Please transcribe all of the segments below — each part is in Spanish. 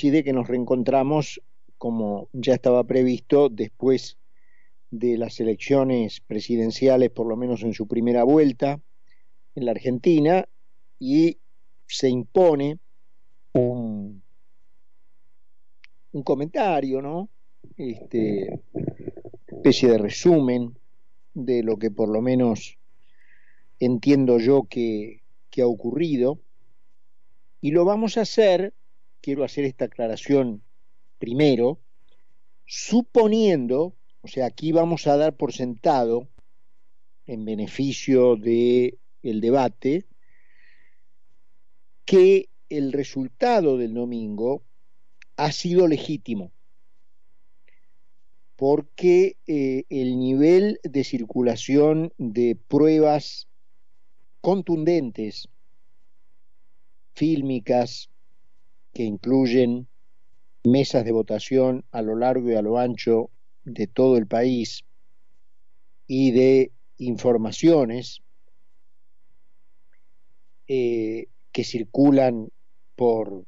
coincide que nos reencontramos, como ya estaba previsto, después de las elecciones presidenciales, por lo menos en su primera vuelta, en la Argentina, y se impone un, un comentario, ¿no? Este, especie de resumen de lo que por lo menos entiendo yo que, que ha ocurrido. Y lo vamos a hacer, quiero hacer esta aclaración primero, suponiendo, o sea, aquí vamos a dar por sentado, en beneficio del el debate, que el resultado del domingo ha sido legítimo, porque eh, el nivel de circulación de pruebas contundentes, fílmicas, que incluyen mesas de votación a lo largo y a lo ancho de todo el país y de informaciones eh, que circulan por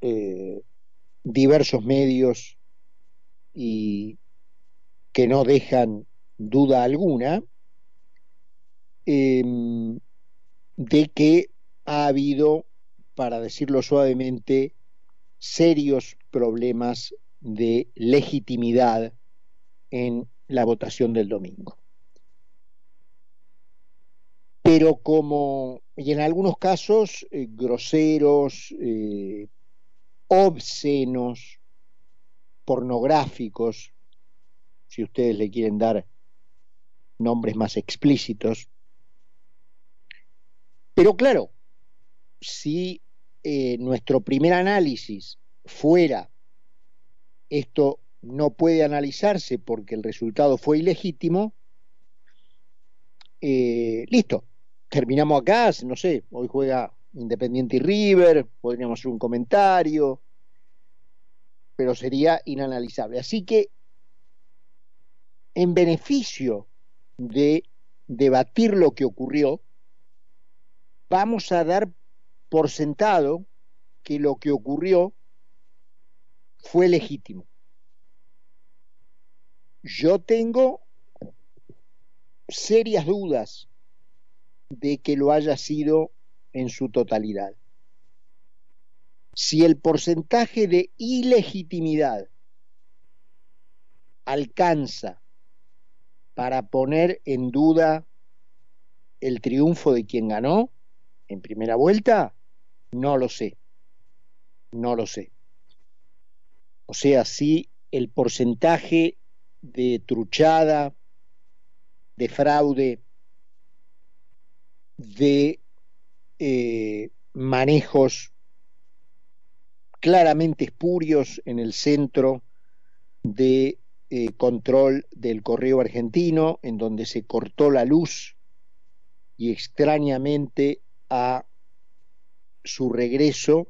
eh, diversos medios y que no dejan duda alguna eh, de que ha habido, para decirlo suavemente, serios problemas de legitimidad en la votación del domingo. Pero como, y en algunos casos, eh, groseros, eh, obscenos, pornográficos, si ustedes le quieren dar nombres más explícitos. Pero claro, si eh, nuestro primer análisis fuera esto no puede analizarse porque el resultado fue ilegítimo, eh, listo, terminamos acá, no sé, hoy juega Independiente y River, podríamos hacer un comentario, pero sería inanalizable. Así que, en beneficio de debatir lo que ocurrió, vamos a dar por sentado que lo que ocurrió fue legítimo. Yo tengo serias dudas de que lo haya sido en su totalidad. Si el porcentaje de ilegitimidad alcanza para poner en duda el triunfo de quien ganó en primera vuelta, no lo sé. No lo sé. O sea, si el porcentaje de truchada, de fraude, de eh, manejos claramente espurios en el centro de eh, control del correo argentino, en donde se cortó la luz y extrañamente a su regreso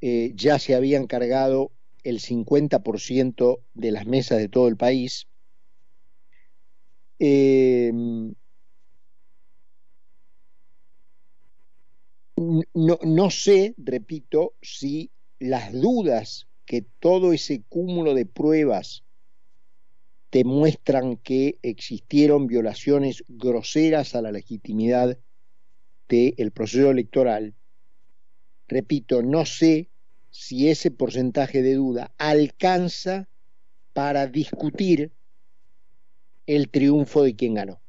eh, ya se habían cargado el 50% de las mesas de todo el país. Eh, no, no sé, repito, si las dudas que todo ese cúmulo de pruebas demuestran que existieron violaciones groseras a la legitimidad del proceso electoral, repito, no sé si ese porcentaje de duda alcanza para discutir el triunfo de quien ganó.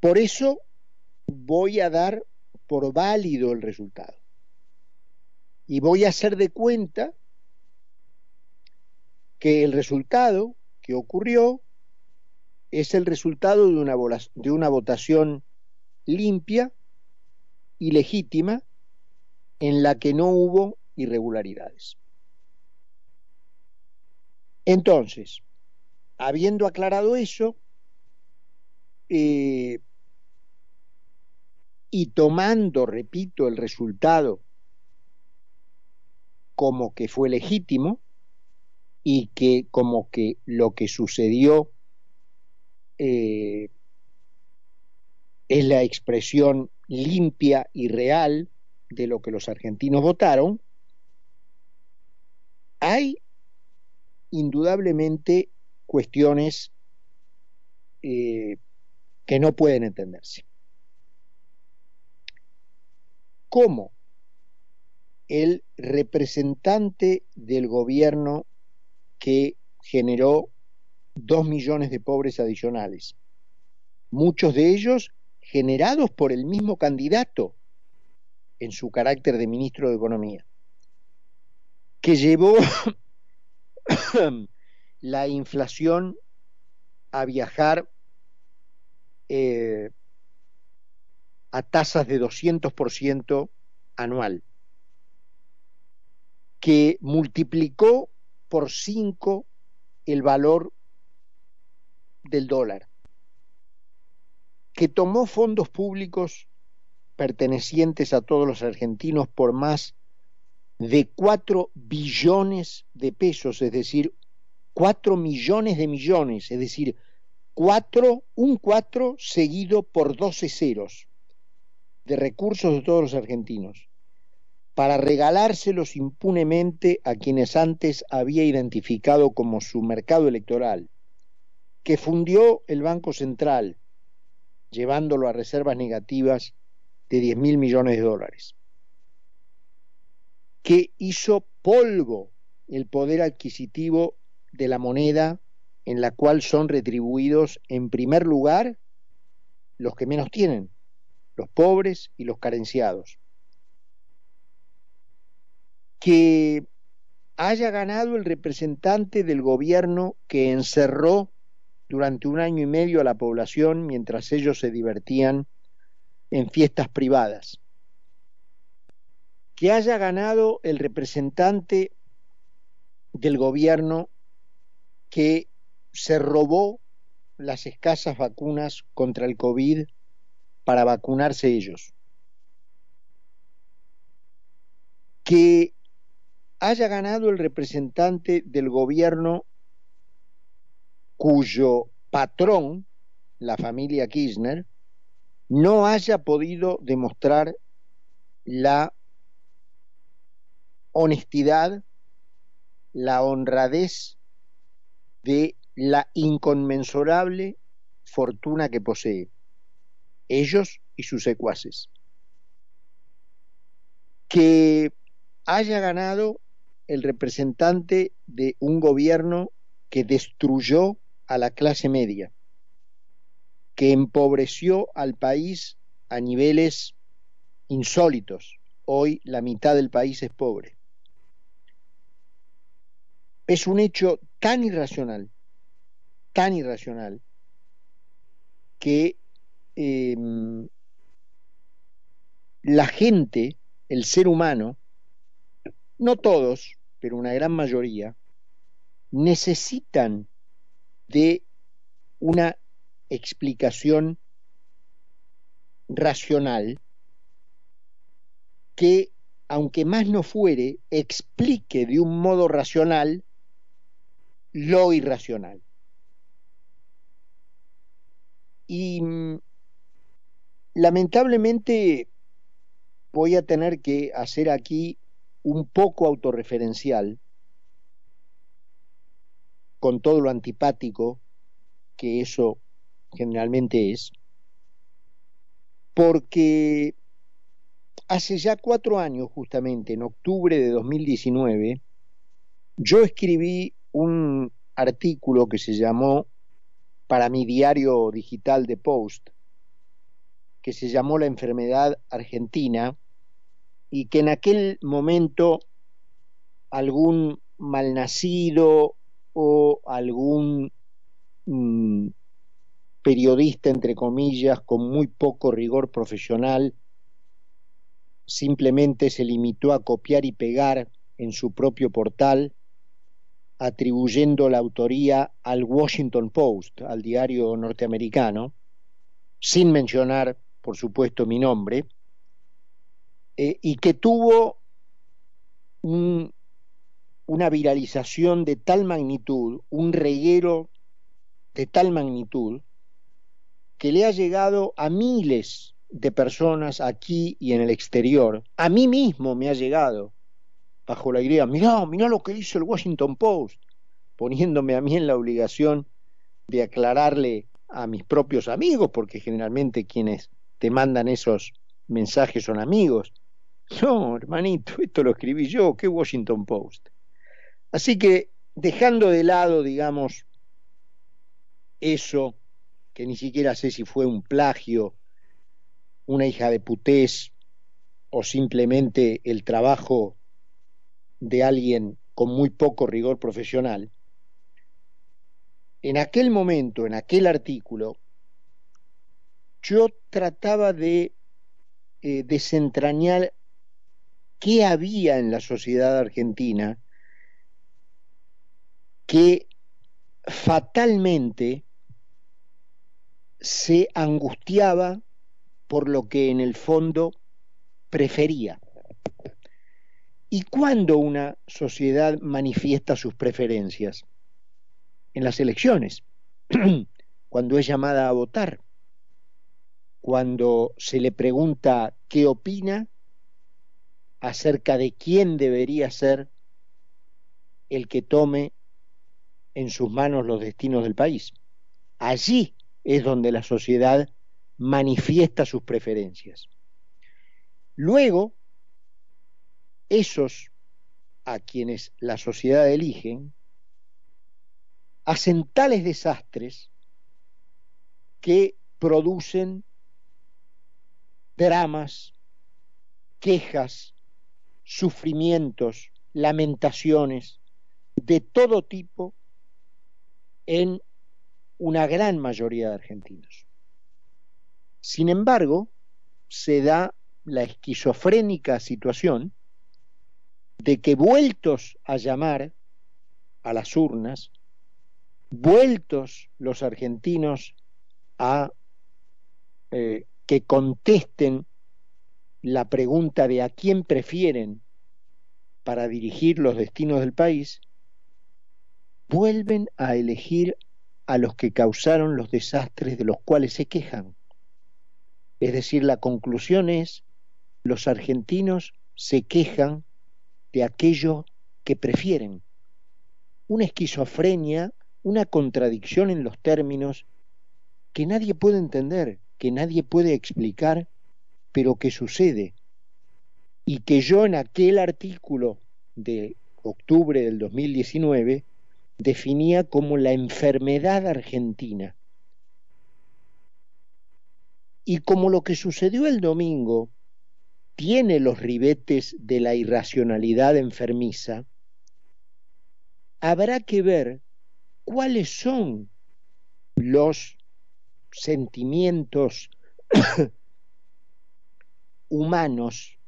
Por eso voy a dar por válido el resultado. Y voy a hacer de cuenta que el resultado que ocurrió es el resultado de una, de una votación limpia y legítima en la que no hubo irregularidades. Entonces, habiendo aclarado eso, eh, y tomando, repito, el resultado como que fue legítimo y que como que lo que sucedió eh, es la expresión limpia y real de lo que los argentinos votaron, hay indudablemente cuestiones eh, que no pueden entenderse. ¿Cómo el representante del gobierno que generó dos millones de pobres adicionales, muchos de ellos generados por el mismo candidato en su carácter de ministro de Economía, que llevó la inflación a viajar eh, a tasas de 200% anual, que multiplicó por 5 el valor del dólar, que tomó fondos públicos pertenecientes a todos los argentinos por más de 4 billones de pesos, es decir, 4 millones de millones, es decir, 4, un 4 seguido por 12 ceros de recursos de todos los argentinos, para regalárselos impunemente a quienes antes había identificado como su mercado electoral, que fundió el Banco Central, llevándolo a reservas negativas de 10 mil millones de dólares, que hizo polvo el poder adquisitivo de la moneda en la cual son retribuidos en primer lugar los que menos tienen, los pobres y los carenciados. Que haya ganado el representante del gobierno que encerró durante un año y medio a la población mientras ellos se divertían en fiestas privadas. Que haya ganado el representante del gobierno que se robó las escasas vacunas contra el COVID para vacunarse ellos. Que haya ganado el representante del gobierno cuyo patrón, la familia Kirchner, no haya podido demostrar la honestidad, la honradez de la inconmensurable fortuna que posee, ellos y sus secuaces. Que haya ganado el representante de un gobierno que destruyó a la clase media, que empobreció al país a niveles insólitos. Hoy la mitad del país es pobre. Es un hecho tan irracional tan irracional que em, la gente, el ser humano, no todos, pero una gran mayoría, necesitan de una explicación racional que, aunque más no fuere, explique de un modo racional lo irracional. Y mm, lamentablemente voy a tener que hacer aquí un poco autorreferencial con todo lo antipático que eso generalmente es, porque hace ya cuatro años, justamente en octubre de 2019, yo escribí un artículo que se llamó para mi diario digital de Post, que se llamó La enfermedad argentina, y que en aquel momento algún malnacido o algún mm, periodista, entre comillas, con muy poco rigor profesional, simplemente se limitó a copiar y pegar en su propio portal atribuyendo la autoría al Washington Post, al diario norteamericano, sin mencionar, por supuesto, mi nombre, eh, y que tuvo una viralización de tal magnitud, un reguero de tal magnitud, que le ha llegado a miles de personas aquí y en el exterior. A mí mismo me ha llegado bajo la idea, mirá, mirá lo que hizo el Washington Post, poniéndome a mí en la obligación de aclararle a mis propios amigos, porque generalmente quienes te mandan esos mensajes son amigos. No, hermanito, esto lo escribí yo, ¿qué Washington Post? Así que dejando de lado, digamos, eso, que ni siquiera sé si fue un plagio, una hija de putés o simplemente el trabajo de alguien con muy poco rigor profesional, en aquel momento, en aquel artículo, yo trataba de eh, desentrañar qué había en la sociedad argentina que fatalmente se angustiaba por lo que en el fondo prefería. ¿Y cuándo una sociedad manifiesta sus preferencias? En las elecciones, cuando es llamada a votar, cuando se le pregunta qué opina acerca de quién debería ser el que tome en sus manos los destinos del país. Allí es donde la sociedad manifiesta sus preferencias. Luego, esos a quienes la sociedad eligen hacen tales desastres que producen dramas, quejas, sufrimientos, lamentaciones de todo tipo en una gran mayoría de argentinos. Sin embargo, se da la esquizofrénica situación de que vueltos a llamar a las urnas, vueltos los argentinos a eh, que contesten la pregunta de a quién prefieren para dirigir los destinos del país, vuelven a elegir a los que causaron los desastres de los cuales se quejan. Es decir, la conclusión es, los argentinos se quejan de aquello que prefieren. Una esquizofrenia, una contradicción en los términos que nadie puede entender, que nadie puede explicar, pero que sucede. Y que yo en aquel artículo de octubre del 2019 definía como la enfermedad argentina. Y como lo que sucedió el domingo tiene los ribetes de la irracionalidad enfermiza, habrá que ver cuáles son los sentimientos humanos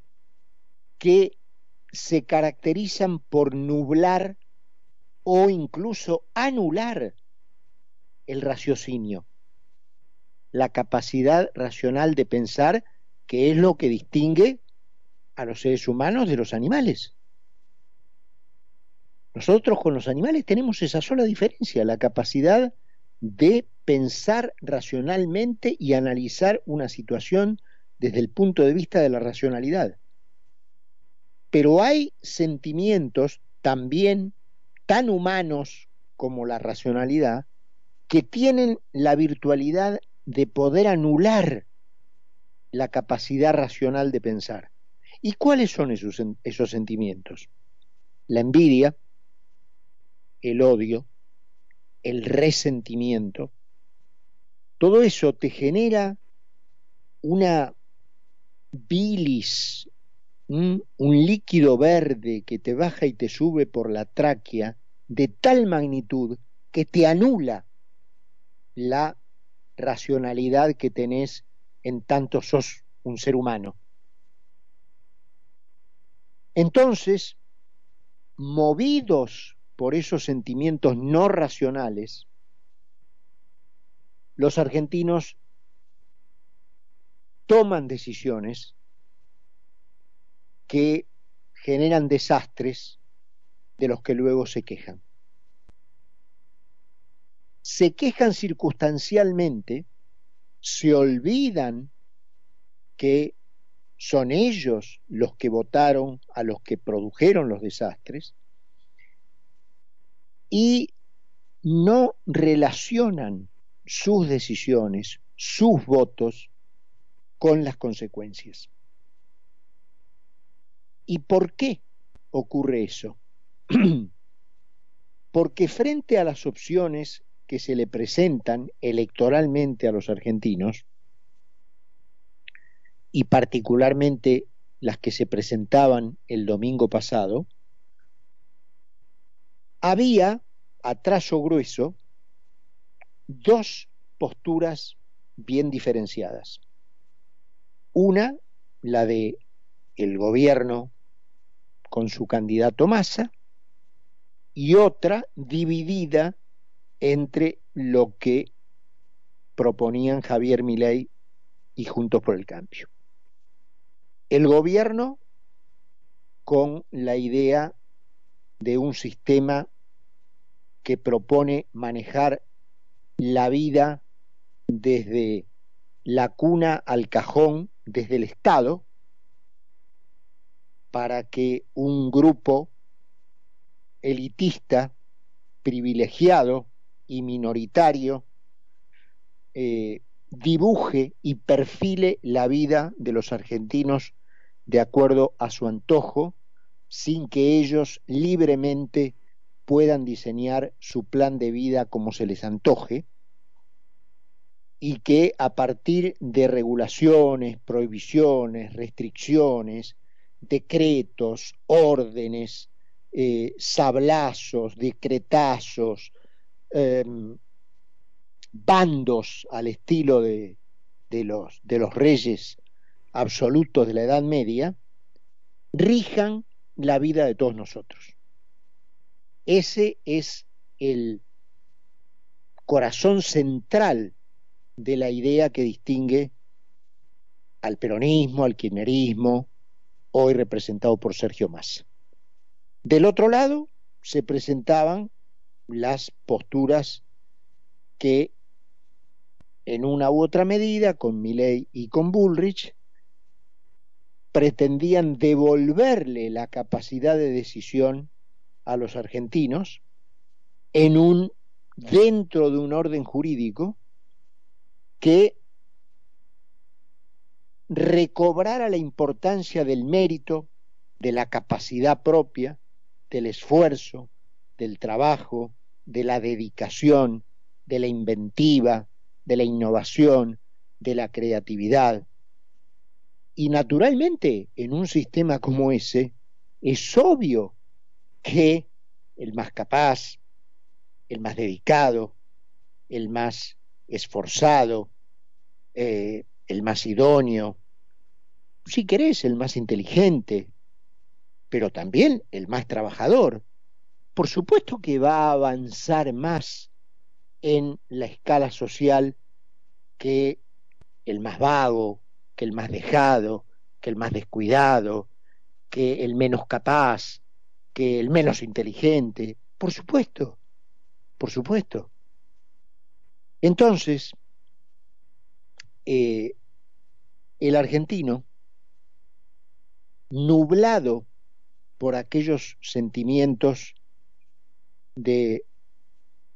que se caracterizan por nublar o incluso anular el raciocinio, la capacidad racional de pensar, que es lo que distingue a los seres humanos de los animales. Nosotros con los animales tenemos esa sola diferencia, la capacidad de pensar racionalmente y analizar una situación desde el punto de vista de la racionalidad. Pero hay sentimientos también tan humanos como la racionalidad, que tienen la virtualidad de poder anular la capacidad racional de pensar. ¿Y cuáles son esos, esos sentimientos? La envidia, el odio, el resentimiento, todo eso te genera una bilis un líquido verde que te baja y te sube por la tráquea de tal magnitud que te anula la racionalidad que tenés en tanto sos un ser humano. Entonces, movidos por esos sentimientos no racionales, los argentinos toman decisiones que generan desastres de los que luego se quejan. Se quejan circunstancialmente, se olvidan que son ellos los que votaron a los que produjeron los desastres y no relacionan sus decisiones, sus votos con las consecuencias. ¿Y por qué ocurre eso? Porque frente a las opciones que se le presentan electoralmente a los argentinos, y particularmente las que se presentaban el domingo pasado, había a trazo grueso dos posturas bien diferenciadas. Una, la de el gobierno con su candidato Massa, y otra dividida entre lo que proponían Javier Milei y Juntos por el Cambio. El gobierno con la idea de un sistema que propone manejar la vida desde la cuna al cajón, desde el Estado, para que un grupo elitista, privilegiado y minoritario eh, dibuje y perfile la vida de los argentinos de acuerdo a su antojo, sin que ellos libremente puedan diseñar su plan de vida como se les antoje, y que a partir de regulaciones, prohibiciones, restricciones, decretos, órdenes, eh, sablazos, decretazos, em, bandos al estilo de, los, de los reyes absolutos de la Edad Media, rijan la vida de todos nosotros. Ese es el corazón central de la idea que distingue al peronismo, al kirchnerismo, hoy representado por Sergio Massa. Del otro lado se presentaban las posturas que en una u otra medida, con Milley y con Bullrich, pretendían devolverle la capacidad de decisión a los argentinos en un dentro de un orden jurídico que recobrara la importancia del mérito, de la capacidad propia, del esfuerzo, del trabajo, de la dedicación, de la inventiva, de la innovación, de la creatividad. Y naturalmente, en un sistema como ese, es obvio que el más capaz, el más dedicado, el más esforzado, eh, el más idóneo, si querés, el más inteligente, pero también el más trabajador. Por supuesto que va a avanzar más en la escala social que el más vago, que el más dejado, que el más descuidado, que el menos capaz, que el menos inteligente. Por supuesto, por supuesto. Entonces, eh, el argentino, nublado por aquellos sentimientos de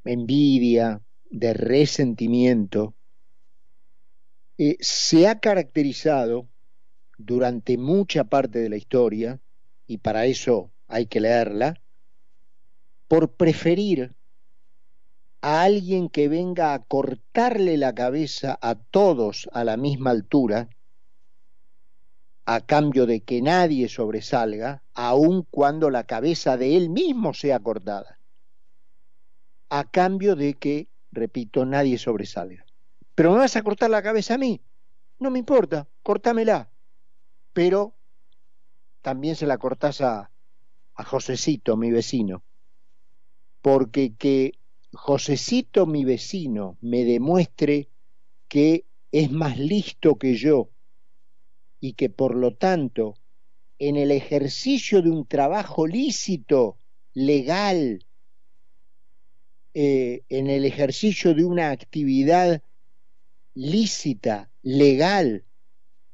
envidia, de resentimiento, eh, se ha caracterizado durante mucha parte de la historia, y para eso hay que leerla, por preferir a alguien que venga a cortarle la cabeza a todos a la misma altura, a cambio de que nadie sobresalga, aun cuando la cabeza de él mismo sea cortada, a cambio de que, repito, nadie sobresalga. Pero me vas a cortar la cabeza a mí, no me importa, cortámela, pero también se la cortás a, a Josecito, mi vecino, porque que Josecito, mi vecino, me demuestre que es más listo que yo y que por lo tanto en el ejercicio de un trabajo lícito, legal, eh, en el ejercicio de una actividad lícita, legal,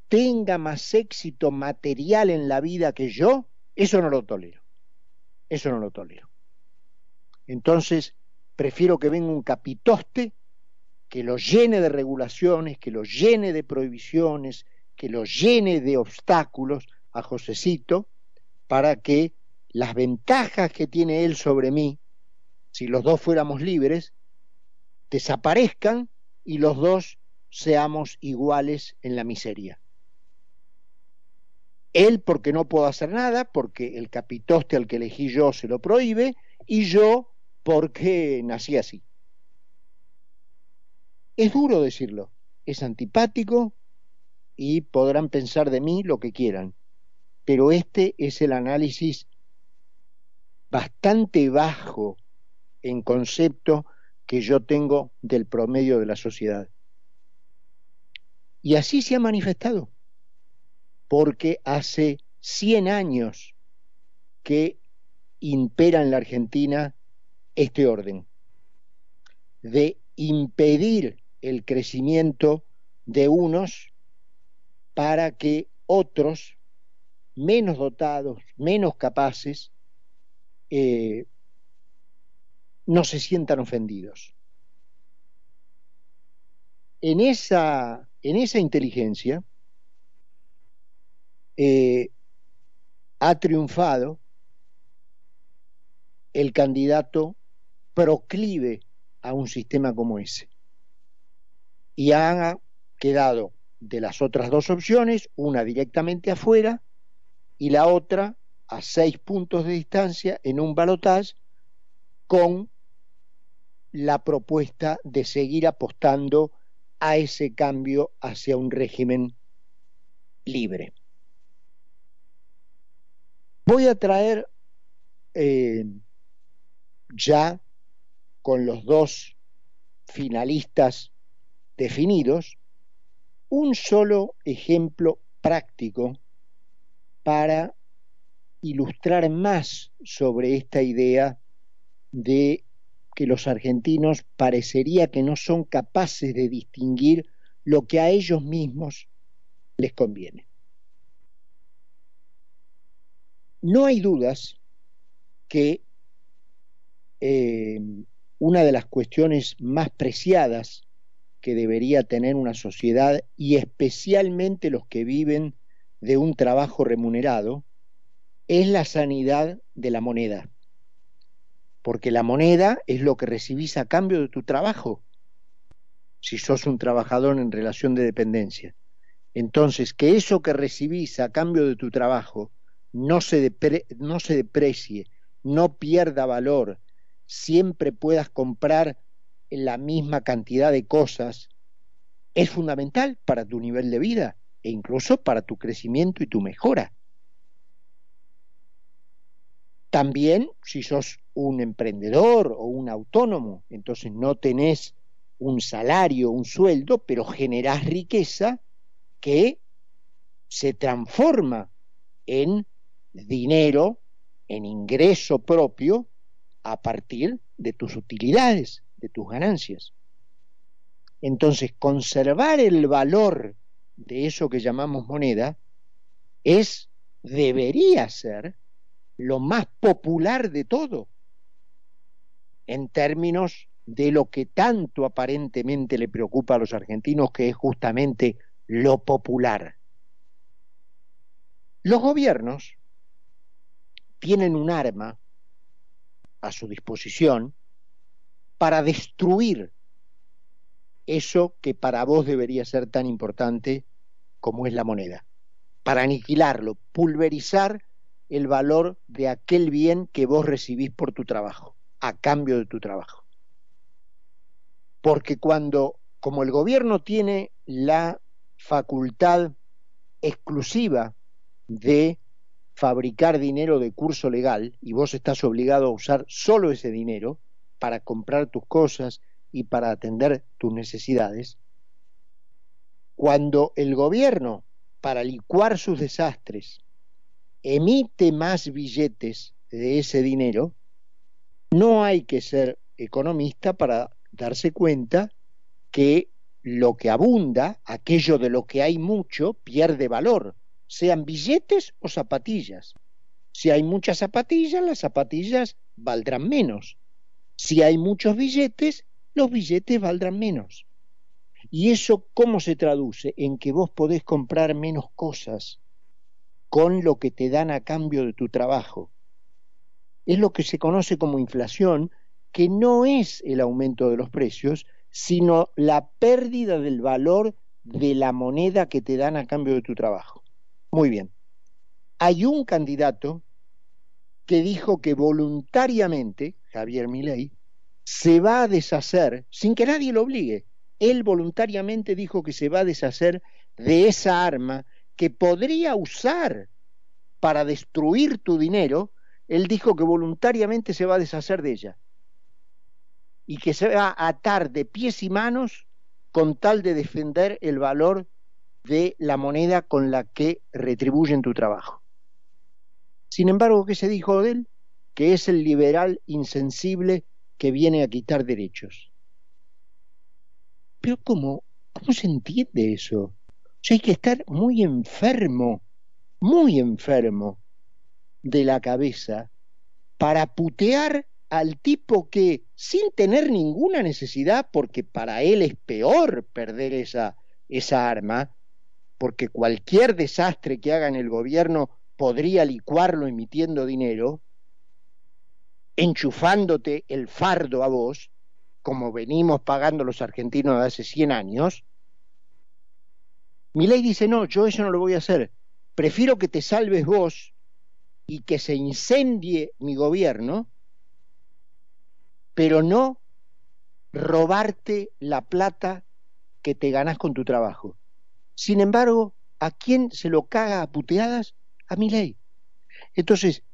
tenga más éxito material en la vida que yo, eso no lo tolero. Eso no lo tolero. Entonces, prefiero que venga un capitoste que lo llene de regulaciones, que lo llene de prohibiciones, que lo llene de obstáculos a Josecito, para que las ventajas que tiene él sobre mí, si los dos fuéramos libres, desaparezcan y los dos seamos iguales en la miseria. Él porque no puedo hacer nada, porque el capitoste al que elegí yo se lo prohíbe, y yo porque nací así. Es duro decirlo, es antipático y podrán pensar de mí lo que quieran, pero este es el análisis bastante bajo en concepto que yo tengo del promedio de la sociedad. Y así se ha manifestado, porque hace 100 años que impera en la Argentina este orden de impedir el crecimiento de unos para que otros, menos dotados, menos capaces, eh, no se sientan ofendidos. En esa, en esa inteligencia eh, ha triunfado el candidato proclive a un sistema como ese. Y ha quedado de las otras dos opciones, una directamente afuera y la otra a seis puntos de distancia en un balotaje con la propuesta de seguir apostando a ese cambio hacia un régimen libre. Voy a traer eh, ya con los dos finalistas definidos un solo ejemplo práctico para ilustrar más sobre esta idea de que los argentinos parecería que no son capaces de distinguir lo que a ellos mismos les conviene. No hay dudas que eh, una de las cuestiones más preciadas que debería tener una sociedad y especialmente los que viven de un trabajo remunerado es la sanidad de la moneda porque la moneda es lo que recibís a cambio de tu trabajo, si sos un trabajador en relación de dependencia. Entonces, que eso que recibís a cambio de tu trabajo no se, no se deprecie, no pierda valor, siempre puedas comprar la misma cantidad de cosas, es fundamental para tu nivel de vida e incluso para tu crecimiento y tu mejora. También si sos un emprendedor o un autónomo, entonces no tenés un salario, un sueldo, pero generás riqueza que se transforma en dinero, en ingreso propio a partir de tus utilidades, de tus ganancias. Entonces, conservar el valor de eso que llamamos moneda es, debería ser, lo más popular de todo, en términos de lo que tanto aparentemente le preocupa a los argentinos, que es justamente lo popular. Los gobiernos tienen un arma a su disposición para destruir eso que para vos debería ser tan importante como es la moneda, para aniquilarlo, pulverizar el valor de aquel bien que vos recibís por tu trabajo, a cambio de tu trabajo. Porque cuando, como el gobierno tiene la facultad exclusiva de fabricar dinero de curso legal y vos estás obligado a usar solo ese dinero para comprar tus cosas y para atender tus necesidades, cuando el gobierno, para licuar sus desastres, emite más billetes de ese dinero, no hay que ser economista para darse cuenta que lo que abunda, aquello de lo que hay mucho, pierde valor, sean billetes o zapatillas. Si hay muchas zapatillas, las zapatillas valdrán menos. Si hay muchos billetes, los billetes valdrán menos. ¿Y eso cómo se traduce? En que vos podés comprar menos cosas con lo que te dan a cambio de tu trabajo. Es lo que se conoce como inflación, que no es el aumento de los precios, sino la pérdida del valor de la moneda que te dan a cambio de tu trabajo. Muy bien. Hay un candidato que dijo que voluntariamente, Javier Milei, se va a deshacer, sin que nadie lo obligue, él voluntariamente dijo que se va a deshacer de esa arma que podría usar para destruir tu dinero, él dijo que voluntariamente se va a deshacer de ella y que se va a atar de pies y manos con tal de defender el valor de la moneda con la que retribuyen tu trabajo. Sin embargo, ¿qué se dijo de él? Que es el liberal insensible que viene a quitar derechos. Pero ¿cómo? ¿Cómo se entiende eso? O hay que estar muy enfermo, muy enfermo de la cabeza para putear al tipo que, sin tener ninguna necesidad, porque para él es peor perder esa, esa arma, porque cualquier desastre que haga en el gobierno podría licuarlo emitiendo dinero, enchufándote el fardo a vos, como venimos pagando los argentinos de hace 100 años, mi ley dice, no, yo eso no lo voy a hacer. Prefiero que te salves vos y que se incendie mi gobierno, pero no robarte la plata que te ganas con tu trabajo. Sin embargo, ¿a quién se lo caga a puteadas? A mi ley. Entonces,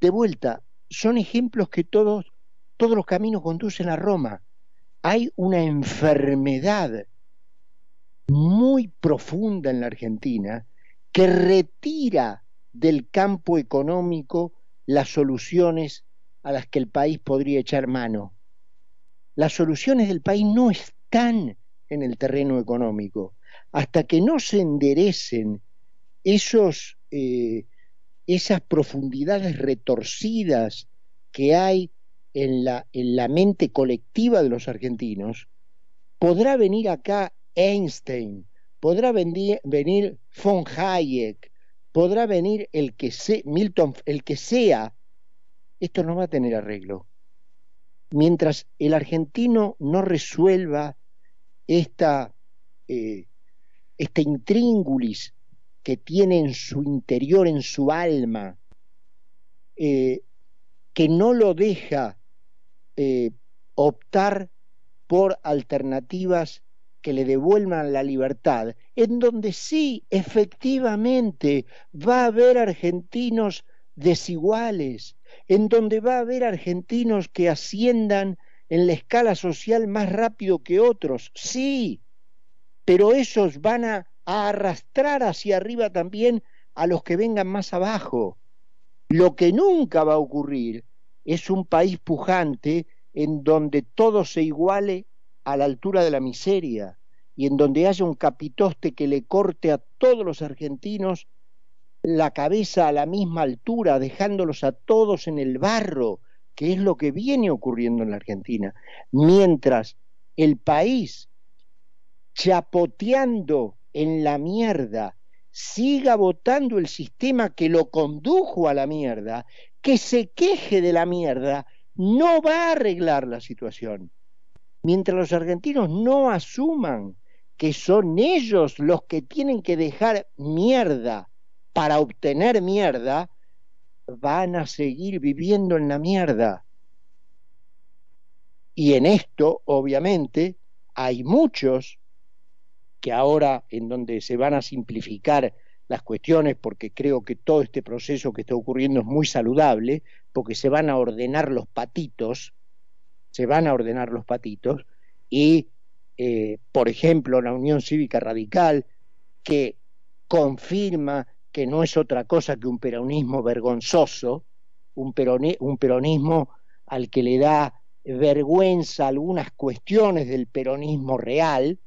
de vuelta, son ejemplos que todos todos los caminos conducen a Roma. Hay una enfermedad muy profunda en la Argentina que retira del campo económico las soluciones a las que el país podría echar mano. Las soluciones del país no están en el terreno económico. Hasta que no se enderecen esos, eh, esas profundidades retorcidas que hay en la, en la mente colectiva de los argentinos, podrá venir acá Einstein, podrá venir, von Hayek, podrá venir el que sea, Milton, el que sea, esto no va a tener arreglo. Mientras el argentino no resuelva esta, eh, intríngulis que tiene en su interior, en su alma, eh, que no lo deja eh, optar por alternativas que le devuelvan la libertad, en donde sí, efectivamente, va a haber argentinos desiguales, en donde va a haber argentinos que asciendan en la escala social más rápido que otros, sí, pero esos van a, a arrastrar hacia arriba también a los que vengan más abajo. Lo que nunca va a ocurrir es un país pujante en donde todo se iguale a la altura de la miseria y en donde haya un capitoste que le corte a todos los argentinos la cabeza a la misma altura, dejándolos a todos en el barro, que es lo que viene ocurriendo en la Argentina, mientras el país chapoteando en la mierda siga votando el sistema que lo condujo a la mierda, que se queje de la mierda, no va a arreglar la situación. Mientras los argentinos no asuman que son ellos los que tienen que dejar mierda para obtener mierda, van a seguir viviendo en la mierda. Y en esto, obviamente, hay muchos que ahora en donde se van a simplificar las cuestiones, porque creo que todo este proceso que está ocurriendo es muy saludable, porque se van a ordenar los patitos, se van a ordenar los patitos, y, eh, por ejemplo, la Unión Cívica Radical, que confirma que no es otra cosa que un peronismo vergonzoso, un, un peronismo al que le da vergüenza algunas cuestiones del peronismo real,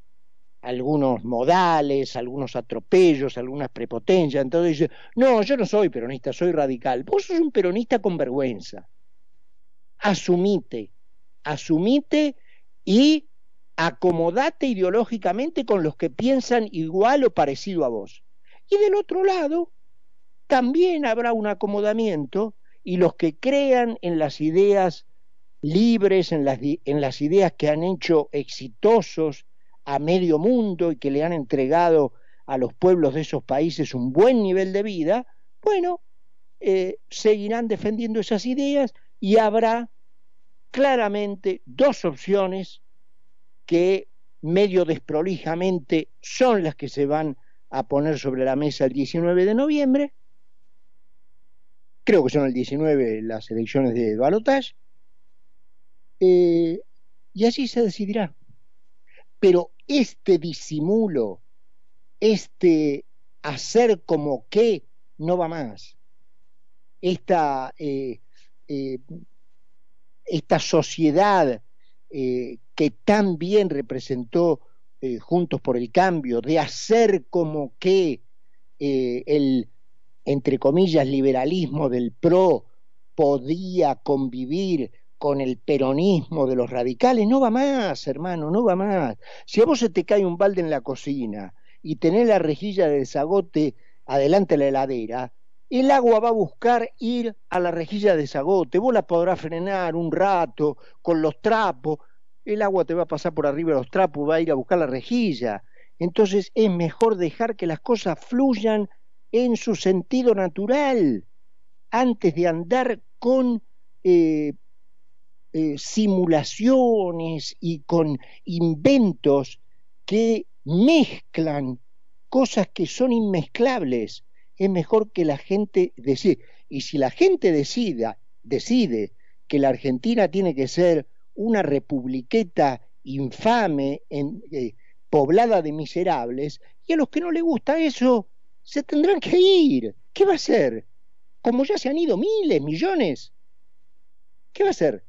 algunos modales, algunos atropellos, algunas prepotencias. Entonces dice, no, yo no soy peronista, soy radical. Vos sos un peronista con vergüenza. Asumite, asumite y acomodate ideológicamente con los que piensan igual o parecido a vos. Y del otro lado, también habrá un acomodamiento y los que crean en las ideas libres, en las, en las ideas que han hecho exitosos a medio mundo y que le han entregado a los pueblos de esos países un buen nivel de vida, bueno, eh, seguirán defendiendo esas ideas y habrá claramente dos opciones que medio desprolijamente son las que se van a poner sobre la mesa el 19 de noviembre. Creo que son el 19 las elecciones de balotage. Eh, y así se decidirá. Pero este disimulo, este hacer como que no va más, esta, eh, eh, esta sociedad eh, que tan bien representó Juntos por el Cambio, de hacer como que el, entre comillas, liberalismo del PRO podía convivir con el peronismo de los radicales, no va más, hermano, no va más. Si a vos se te cae un balde en la cocina y tenés la rejilla de desagote adelante de la heladera, el agua va a buscar ir a la rejilla de desagote, vos la podrás frenar un rato con los trapos, el agua te va a pasar por arriba de los trapos, va a ir a buscar la rejilla. Entonces es mejor dejar que las cosas fluyan en su sentido natural, antes de andar con eh, eh, simulaciones y con inventos que mezclan cosas que son inmezclables. Es mejor que la gente decida. Y si la gente decida, decide que la Argentina tiene que ser una republiqueta infame, eh, poblada de miserables, y a los que no les gusta eso, se tendrán que ir. ¿Qué va a hacer? Como ya se han ido miles, millones. ¿Qué va a hacer?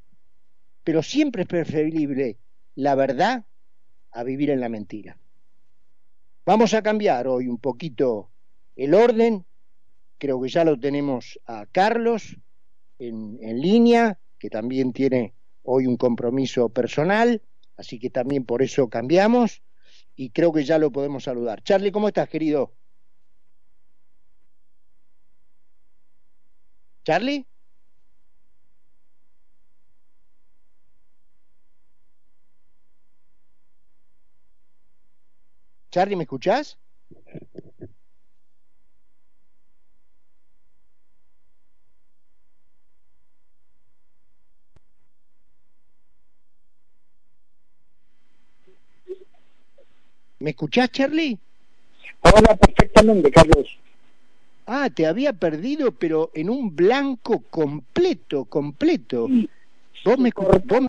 Pero siempre es preferible la verdad a vivir en la mentira. Vamos a cambiar hoy un poquito el orden, creo que ya lo tenemos a Carlos en, línea, que también tiene hoy un compromiso personal, así que también por eso cambiamos y creo que ya lo podemos saludar. Charlie, ¿cómo estás, querido? Charlie? Charlie, ¿me escuchás? ¿Me escuchás, Charlie? Hola, perfectamente, Carlos. Ah, te había perdido, pero en un blanco completo, completo. Vos me, vos